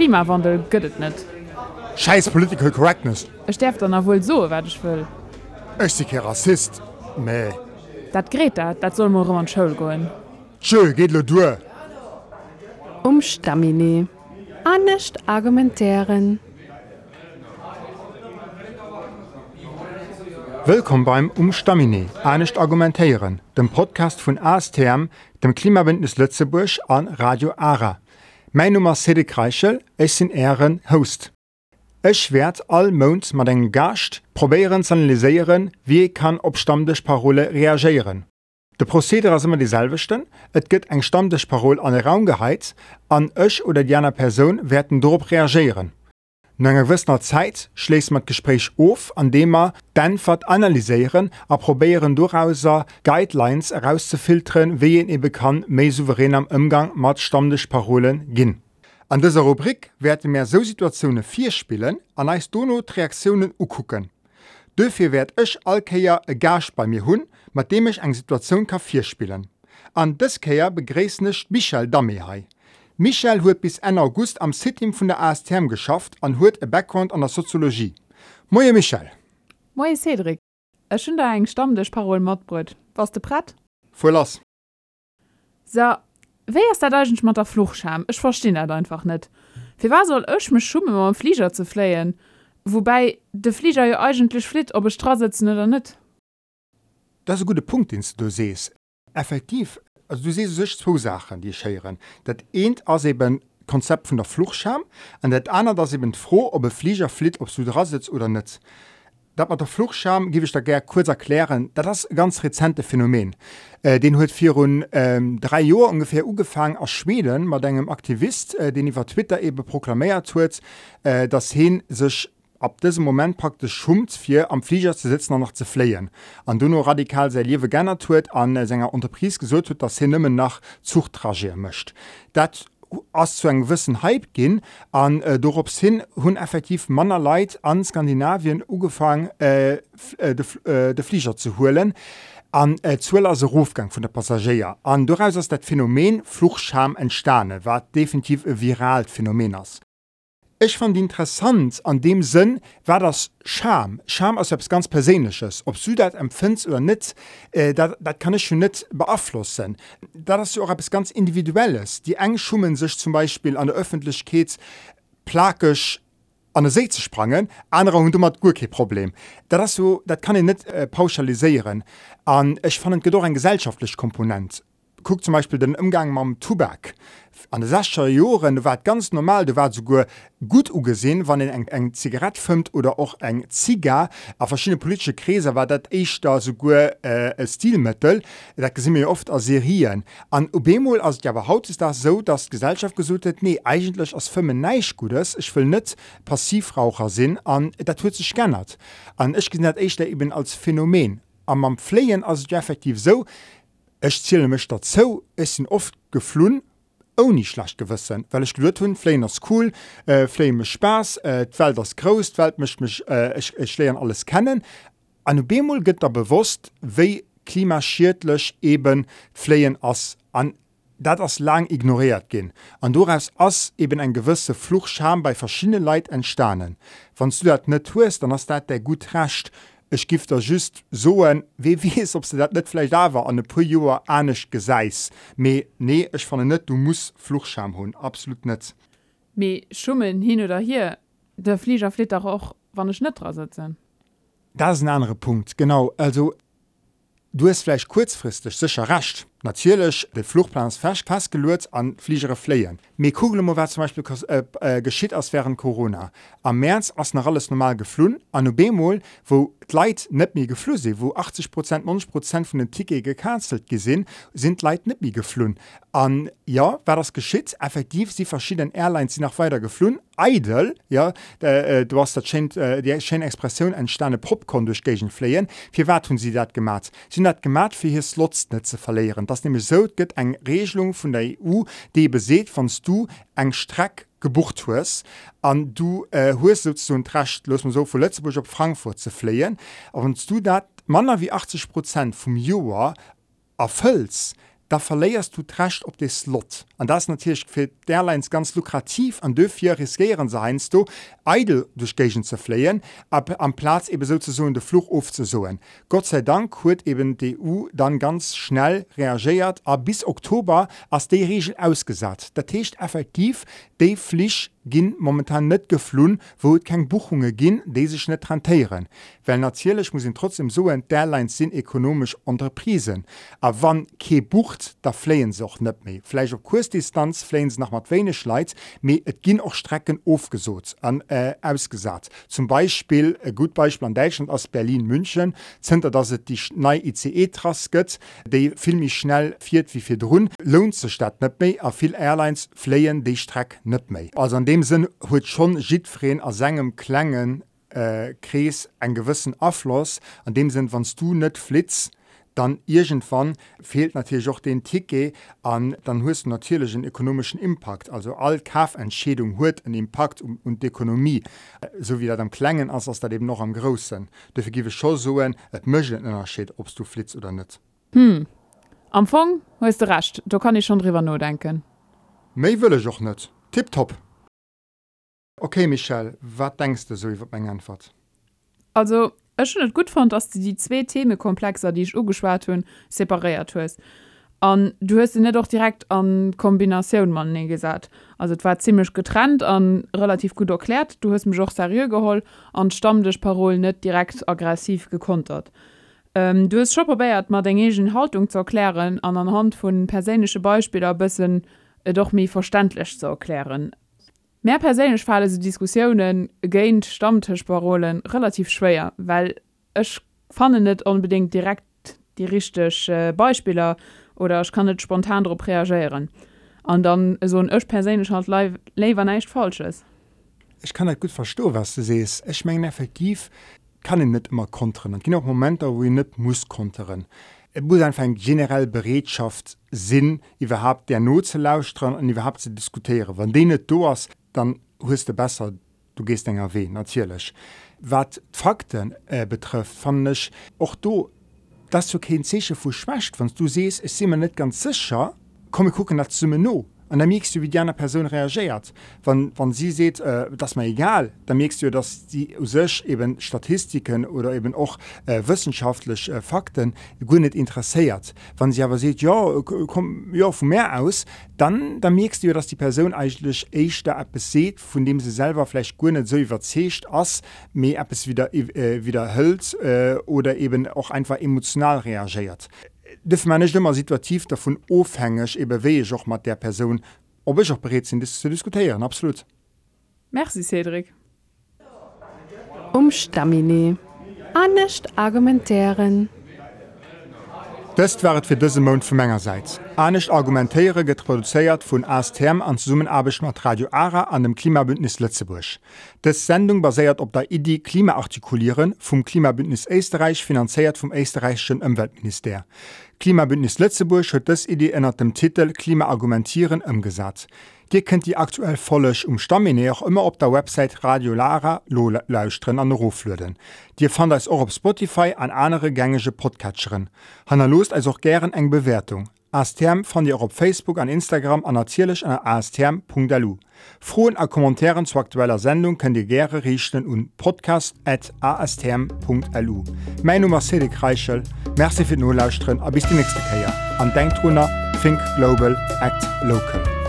Klimawandel gëtt net. Scheiß Political Correctness. Es sterft dann wohl so wat ich will. Ich bin kein Rassist. Nee. Dat Greta, dat soll morgen an Schul goen. Tschö, geht lo durch. Umstamine. Anecht argumentären. Willkommen beim Umstamine, Anecht argumentéieren, dem Podcast von ASTM, dem Klimabündnis Lützeburg an Radio ARA. Mein Nummer Sede Kreichel ech sinn Ären Host. Ech werd all Mount mat eng Gascht probéieren analyseieren, wie kann op stammdech Parole reagieren. De Prozeder as immer dieselwechten, et gëtt eng stammdech Parol an den Raum geheiz, an ëch oder jener Person werden dorop reagieren. Nach einer gewissen Zeit schließt man das Gespräch auf, an dem wir dann wird analysieren und probieren daraus Guidelines herauszufiltern, wie man eben kann mehr souverän am Umgang mit Stammtischparolen gehen. An dieser Rubrik werden wir so Situationen vierspielen und Dono die Reaktionen angucken. Dafür werde ich allkeer einen Gast bei mir haben, mit dem ich eine Situation kann vierspielen. An this Keer begrüße ich Michel Damehai. Michael huet bis en August am Sitim vun der ASTM geschafft an huet e Background an der Soziologie. Moie Michael. Moie Cedric. Ech hun da eng stammdech Parol Mordbrot. Was de Pratt? Vollass. So, Wéi ass der degent mat der Fluchscham? Ech verstin er einfach net. Fi war soll ëch me schumme am Flieger ze fléien? Wobei de Flieger jo eigentlich flit ob estra sitzen oder net? Das gute Punkt ins du sees. Effektiv also du siehst sech zwei Sachen die scheieren dat eenent as eben Konzept von der Fluchscham an dat einer das eben froh ob e Flieger flit ob du dra sitzt oder net dat man der Fluchscham gebe ich da ger kurz erklären. Da das ganz rezente Phänomen. Äh, den huet vier run ähm, drei Jo ungefähr ugefangen aus Schweden mal engem Aktivist äh, den iwwer Twitter eben proklamiert huet äh, das hin sech ab diesem Moment praktisch schummt fir am Flieger zu sitzen und noch zu fleien. An Duno radikal se liewe gerne tut, an äh, Sänger Unterpries gesot huet, dass hin nimmen nach Zucht tragieren möchte. Das ass zu eng gewissen Hype gin an äh, dorops hin hunn effektiv Manner Leiit an Skandinavien ugefangen äh, äh, de, äh, de Flieger zu holen an äh, zueller se Rufgang vun der Passagier. An doaus ass dat Phänomen Fluchscham entstane, war definitiv e viralt Phänomen ass. Ich fand interessant an dem Sinn war das Scham. Scham aus selbst ganz Persönliches. Ob du das empfindest oder nicht, äh, das, das kann ich schon nicht beeinflussen. Da das ja auch etwas ganz Individuelles. Die Engschummen sich zum Beispiel an der Öffentlichkeit plakisch an der See zu sprangen, andere hun dummer Gurke Problem. Da das so, das kann ich nicht äh, pauschalisieren. Und ich fand es ein gesellschaftlich Komponent. Guck zum Beispiel den Umgang mit dem Tobak. An den 60er Jahren da war es ganz normal, da war sogar gut angesehen, wenn ein eng Zigarette filmt oder auch ein Zigar. Auf verschiedene politische Kreise war das echt da sogar äh, ein Stilmittel. Das sehen wir oft als Serien. An Ubemol, also ja, aber heute ist das so, dass Gesellschaft hat, nee, eigentlich als Firmen nicht Gutes. Ich will nicht Passivraucher sein. Und das hat sich geändert. Und ich sehe das echt eben als Phänomen. Pflegen ist es ja effektiv so, Ech ziele mech dat zo es sinn oft geflohen ou nie schlecht gewissen Well ich gelt hun Fleiners cool äh, Flame spaß äh, Welt das groß Welt mischt mich äh, ich, ich leieren alles kennen an Bemol gëtt er bewusst wéi klimaschiertlech eben Fleien ass an dat ass lang ignoriert gin. An doaus ass eben en gewisse Fluchscham bei verschiedene Leiit entstanen. Wann du dat net hues, dann ass dat der gut racht Ech gift er just soen wie wiees ob se dat net vielleicht dawer an e pu Joer anisch geseis. Me nee ech fan net du musst Fluchscham hunn absolut net. Me schummen hin oder hier der Flieger flit auch wann Schnittra sitzen. Das ist ein anderer Punkt genau also du hast vielleicht kurzfristig sicher racht Natürlich, der Flugplan ist fest festgelegt an Fliegere. Mir gucken wir, was zum Beispiel äh, äh, geschieht als während Corona. Am März ist noch alles normal geflogen. An einem Bemol, wo nicht mehr geflogen sind, wo 80%, 90% von den Tickets gecancelt gesehen, sind die Leute nicht mehr geflogen. Und ja, war das geschieht, effektiv sind verschiedene Airlines die noch weiter geflogen. Idle, ja, äh, du hast das schön, äh, die Expression entstanden, Popcorn durch Gegend fliehen. Für was haben sie das gemacht? Sie das gemacht, für hier Slots nicht zu verlieren. das nämlich so gibt eng Regelung von der EU die beseht vonst du eng Streck gebucht hues an du hues äh, du recht los man so vu Lützeburg op Frankfurt ze fleien aber du dat Manner wie 80 Prozent vom Joar erfüllst da verleierst du tracht op de Slot. An das natürlich fir Airlines ganz lukrativ an dofir riskieren seinst du Eidel durch Gegen ze fleien, ab am Platz eben so so de Fluch ofzusoen. Gott sei Dank huet eben die EU dann ganz schnell reagiert a bis Oktober as de Regel ausgesat. Dat techt effektiv de Flich ginn momentan net geflohen, wo et kein Buchunge ginn, de sech net rentieren. Well nazielech muss trotzdem so en derlein sinn ekonomisch Unterprisen. A wann ke bucht, da fleien soch net méi. Fleich op Kursdistanz fleens nach mat wene schleit, méi et ginn och Strecken ofgesot an äh, ausgesat. Zum Beispiel e gut Beispiel an Deutschland aus Berlin München zenter dat et die nei ICE trasket, déi filmmi schnell firiert wie fir Drun, lohnt ze statt net méi a viel Airlines fleien déi Streck net méi. Also an dem sinn huet schon Jidfreen a engem klengen äh, krees en gewissen Affloss, an dem sinn wannst du net flitz, dann irgendwann fehlt natürlich auch den Tike an dann höchst natürlichen ökonomischen Impact. Also all Kafentschädung hört einen Impact um, und die Ökonomie, so wie das am Klängen als das da eben noch am Großen. Dafür gebe ich schon so ein Unterschied, ob du flitzt oder nicht. Hm. Am Anfang hast du recht, Da kann ich schon drüber nur denken. Mehr will ich auch nicht. Tipp top Okay Michelle, was denkst du so über meine Antwort? Also ich schon net gut fand, dass du die zwei Themenkomplexer, die ich ugeschwart hun, separiert hast. Und du hast nicht doch direkt an Kombination man gesagt. Also es war ziemlich getrennt an relativ gut erklärt. Du hast mich auch seriös geholt und stammtisch Parol nicht direkt aggressiv gekontert. Ähm, du hast schon probiert, mal deine Haltung zu erklären, und anhand von persönlichen Beispielen ein bisschen doch mir verständlich zu erklären. Mehr persönlich fallen so Diskussionen gegen Stammtischparolen relativ schwer, weil ich fand nicht unbedingt direkt die richtigen äh, Beispiele oder ich kann nicht spontan darauf reagieren. Und dann so ein ich persönlich halt lieber nicht falsch ist. Ich kann nicht gut verstehen, was du siehst. Ich meine, effektiv kann ich nicht immer kontern. Gibt auch Momente, wo ich nicht muss kontern. Et muss einfach eng generell Beredschaft sinn, iwwerhab der Not ze lausren an iwwerhab ze diskutiere. Wann dee do ass, dann huest de besser, du gehst enger weh natierlech. Wat Fakten äh, betrifft fannech och do dat du kein Zeche vu schwächcht, wanns du sees es simmer net ganz sicher, komme gucken dat summe no an der merkst du wie gerne Person reagiert. Wann wann sie seht äh, das mal egal dann merkst du dass die sech eben Statistiken oder eben auch äh, wissenschaftlich äh, Fakten gründet interessiert. Wann sie aber seht ja komm ja von mehr aus dann dann merkst du dass die Person eigentlich echt da App seht von dem sie selber vielleicht gründet so überzecht ass mehr App es wieder äh, wieder hölz äh, oder eben auch einfach emotional reagiert. Dëf man nicht immer situativ davon wee ich auch mat der Person ob ich auch berät sind das zu diskutieren absolut Merci Cedric Umstamine Annecht argumentären. Dëst wart fir dëse Mon vu Mengegerseits. Anecht argumentéiere get produzéiert vun ASTM an Summenabeg mat Radio Ara an dem Klimabündnis Lützeburg. Des Sendung baséiert op der Idee Klimaartikulieren vum Klimabündnis Eisterreich finanzéiert vum Eisterreichschen Umweltminister. Klimabündnis Lützeburg huet dës Idee ënner dem Titel Klimaargumentieren ëmgesat. Dir kennt die aktuell vollech um Stamine auch immer op der Website Radio Lara lo lausren an Roflöden. Dir fand als auch op Spotify an andere gängige Podcatcherin. Hanna lost als auch gern eng Bewertung. ASTM fand ihr op Facebook an Instagram an erzielich an astm.lu. Frohen a Kommentaren zu aktueller Sendung könnt ihr gerne richten und podcast@astm.lu. Mein Nummer Cedric Reichel, Merci für nur lausren, a bis die nächste Käier. An Denkrunner, Think Global, Act Local.